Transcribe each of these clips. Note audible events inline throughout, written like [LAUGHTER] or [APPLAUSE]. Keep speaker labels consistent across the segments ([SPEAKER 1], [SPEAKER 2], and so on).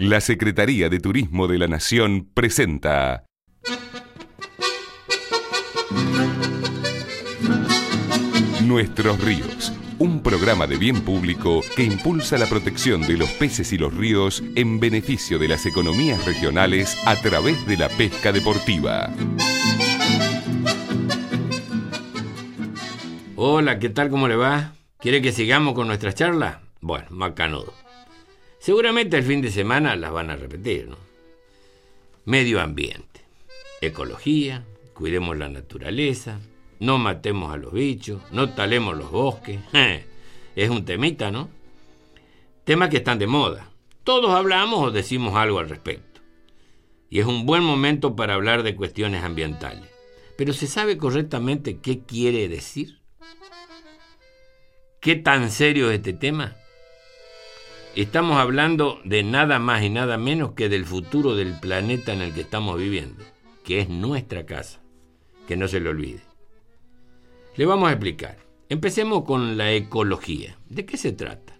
[SPEAKER 1] La Secretaría de Turismo de la Nación presenta Nuestros ríos, un programa de bien público que impulsa la protección de los peces y los ríos en beneficio de las economías regionales a través de la pesca deportiva.
[SPEAKER 2] Hola, ¿qué tal? ¿Cómo le va? ¿Quiere que sigamos con nuestra charla? Bueno, macanudo. Seguramente el fin de semana las van a repetir, ¿no? Medio ambiente, ecología, cuidemos la naturaleza, no matemos a los bichos, no talemos los bosques. [LAUGHS] Es un temita, ¿no? Temas que están de moda. Todos hablamos o decimos algo al respecto. Y es un buen momento para hablar de cuestiones ambientales. Pero ¿se sabe correctamente qué quiere decir? ¿Qué tan serio es este tema? Estamos hablando de nada más y nada menos que del futuro del planeta en el que estamos viviendo, que es nuestra casa, que no se le olvide. Le vamos a explicar. Empecemos con la ecología. ¿De qué se trata?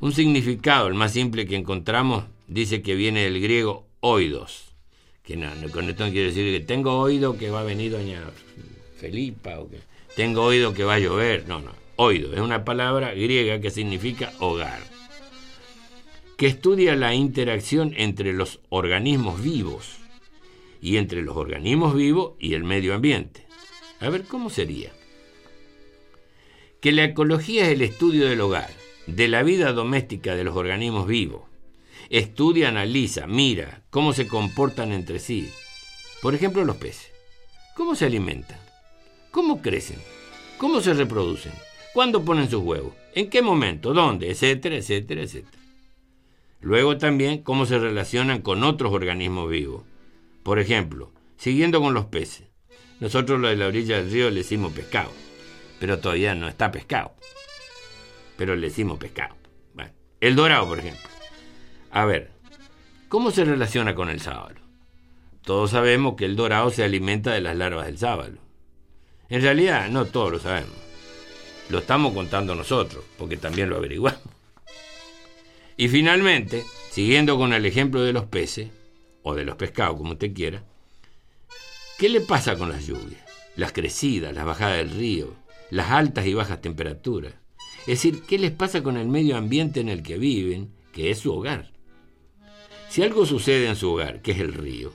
[SPEAKER 2] Un significado, el más simple que encontramos, dice que viene del griego oidos, que no, con esto no quiere decir que tengo oído que va a venir doña Felipa o que tengo oído que va a llover, no, no, oído es una palabra griega que significa hogar que estudia la interacción entre los organismos vivos y entre los organismos vivos y el medio ambiente. A ver, ¿cómo sería? Que la ecología es el estudio del hogar, de la vida doméstica de los organismos vivos. Estudia, analiza, mira cómo se comportan entre sí. Por ejemplo, los peces. ¿Cómo se alimentan? ¿Cómo crecen? ¿Cómo se reproducen? ¿Cuándo ponen sus huevos? ¿En qué momento? ¿Dónde? Etcétera, etcétera, etcétera. Luego también cómo se relacionan con otros organismos vivos. Por ejemplo, siguiendo con los peces. Nosotros lo de la orilla del río le decimos pescado, pero todavía no está pescado. Pero le decimos pescado. el dorado, por ejemplo. A ver, ¿cómo se relaciona con el sábalo? Todos sabemos que el dorado se alimenta de las larvas del sábalo. En realidad, no todos lo sabemos. Lo estamos contando nosotros, porque también lo averiguamos. Y finalmente, siguiendo con el ejemplo de los peces, o de los pescados, como usted quiera, ¿qué le pasa con las lluvias? Las crecidas, las bajadas del río, las altas y bajas temperaturas. Es decir, ¿qué les pasa con el medio ambiente en el que viven, que es su hogar? Si algo sucede en su hogar, que es el río,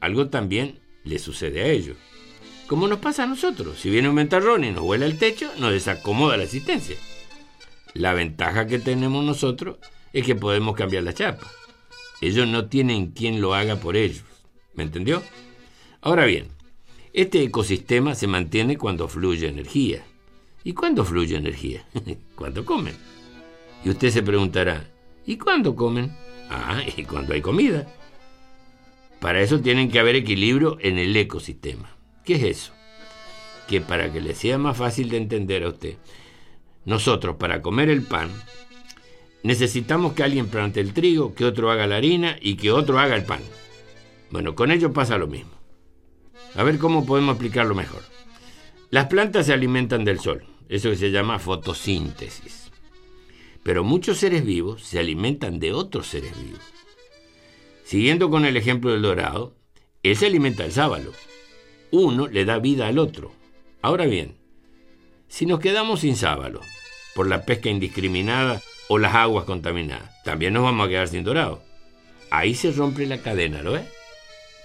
[SPEAKER 2] algo también le sucede a ellos. Como nos pasa a nosotros, si viene un ventarrón y nos vuela el techo, nos desacomoda la existencia. La ventaja que tenemos nosotros es que podemos cambiar la chapa. Ellos no tienen quien lo haga por ellos. ¿Me entendió? Ahora bien, este ecosistema se mantiene cuando fluye energía. ¿Y cuándo fluye energía? [LAUGHS] cuando comen. Y usted se preguntará, ¿y cuándo comen? Ah, [LAUGHS] y cuando hay comida. Para eso tienen que haber equilibrio en el ecosistema. ¿Qué es eso? Que para que le sea más fácil de entender a usted, nosotros para comer el pan necesitamos que alguien plante el trigo, que otro haga la harina y que otro haga el pan. Bueno, con ello pasa lo mismo. A ver cómo podemos explicarlo mejor. Las plantas se alimentan del sol, eso que se llama fotosíntesis. Pero muchos seres vivos se alimentan de otros seres vivos. Siguiendo con el ejemplo del dorado, él se alimenta del sábalo. Uno le da vida al otro. Ahora bien, si nos quedamos sin sábalo, por la pesca indiscriminada o las aguas contaminadas. También nos vamos a quedar sin dorado. Ahí se rompe la cadena, ¿lo ves?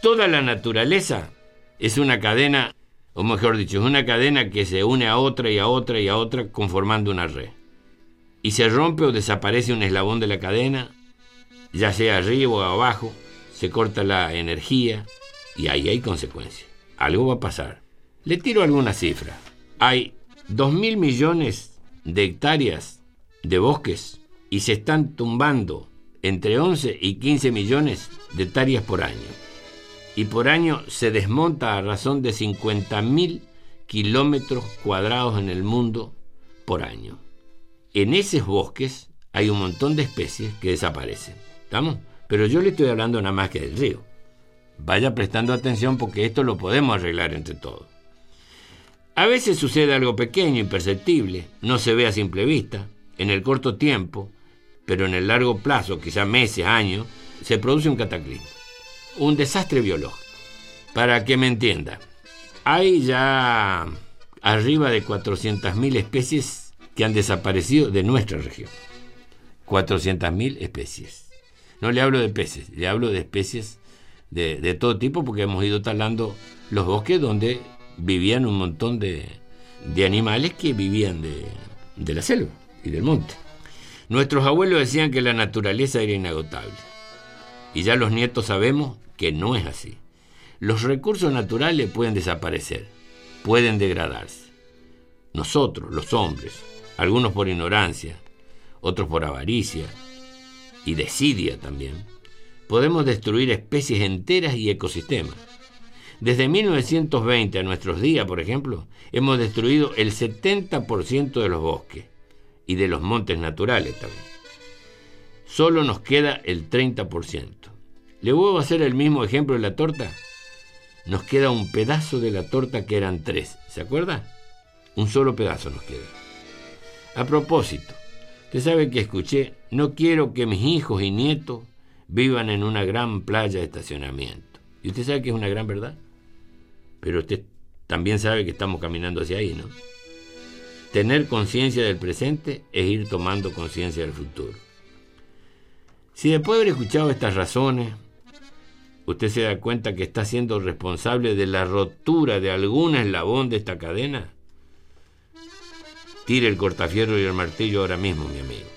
[SPEAKER 2] Toda la naturaleza es una cadena, o mejor dicho, es una cadena que se une a otra y a otra y a otra conformando una red. Y se rompe o desaparece un eslabón de la cadena, ya sea arriba o abajo, se corta la energía y ahí hay consecuencias. Algo va a pasar. Le tiro alguna cifra. Hay 2.000 millones de hectáreas de bosques y se están tumbando entre 11 y 15 millones de hectáreas por año. Y por año se desmonta a razón de 50.000 kilómetros cuadrados en el mundo por año. En esos bosques hay un montón de especies que desaparecen. ¿Estamos? Pero yo le estoy hablando nada más que del río. Vaya prestando atención porque esto lo podemos arreglar entre todos. A veces sucede algo pequeño, imperceptible, no se ve a simple vista, en el corto tiempo, pero en el largo plazo, quizá meses, años, se produce un cataclismo, un desastre biológico. Para que me entienda, hay ya arriba de 400.000 especies que han desaparecido de nuestra región. 400.000 especies. No le hablo de peces, le hablo de especies de, todo tipo porque hemos ido talando los bosques donde vivían un montón de, animales que vivían de, de la selva y del monte. Nuestros abuelos decían que la naturaleza era inagotable. Y ya los nietos sabemos que no es así. Los recursos naturales pueden desaparecer, pueden degradarse. Nosotros, los hombres, algunos por ignorancia, otros por avaricia y desidia también, podemos destruir especies enteras y ecosistemas. Desde 1920 a nuestros días, por ejemplo, hemos destruido el 70% de los bosques y de los montes naturales también. Solo nos queda el 30%. ¿Le vuelvo a hacer el mismo ejemplo de la torta? Nos queda un pedazo de la torta que eran tres. ¿Se acuerda? Un solo pedazo nos queda. A propósito, usted sabe que escuché, no quiero que mis hijos y nietos vivan en una gran playa de estacionamiento. ¿Y usted sabe que es una gran verdad? Pero usted también sabe que estamos caminando hacia ahí, ¿no? Tener conciencia del presente es ir tomando conciencia del futuro. Si después de haber escuchado estas razones, usted se da cuenta que está siendo responsable de la rotura de algún eslabón de esta cadena, tire el cortafierro y el martillo ahora mismo, mi amigo.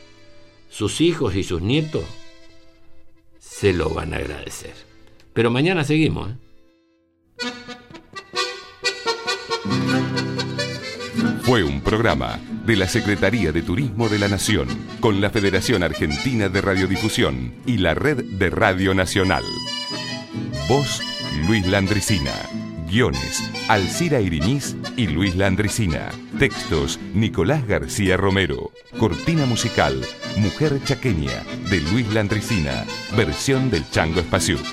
[SPEAKER 2] Sus hijos y sus nietos se lo van a agradecer. Pero mañana seguimos. ¿eh?
[SPEAKER 1] Fue un programa de la Secretaría de Turismo de la Nación, con la Federación Argentina de Radiodifusión y la Red de Radio Nacional. Voz Luis Landricina. Guiones Alcira Iriniz y Luis Landricina. Textos Nicolás García Romero. Cortina musical Mujer Chaqueña de Luis Landricina. Versión del Chango Espaciuc.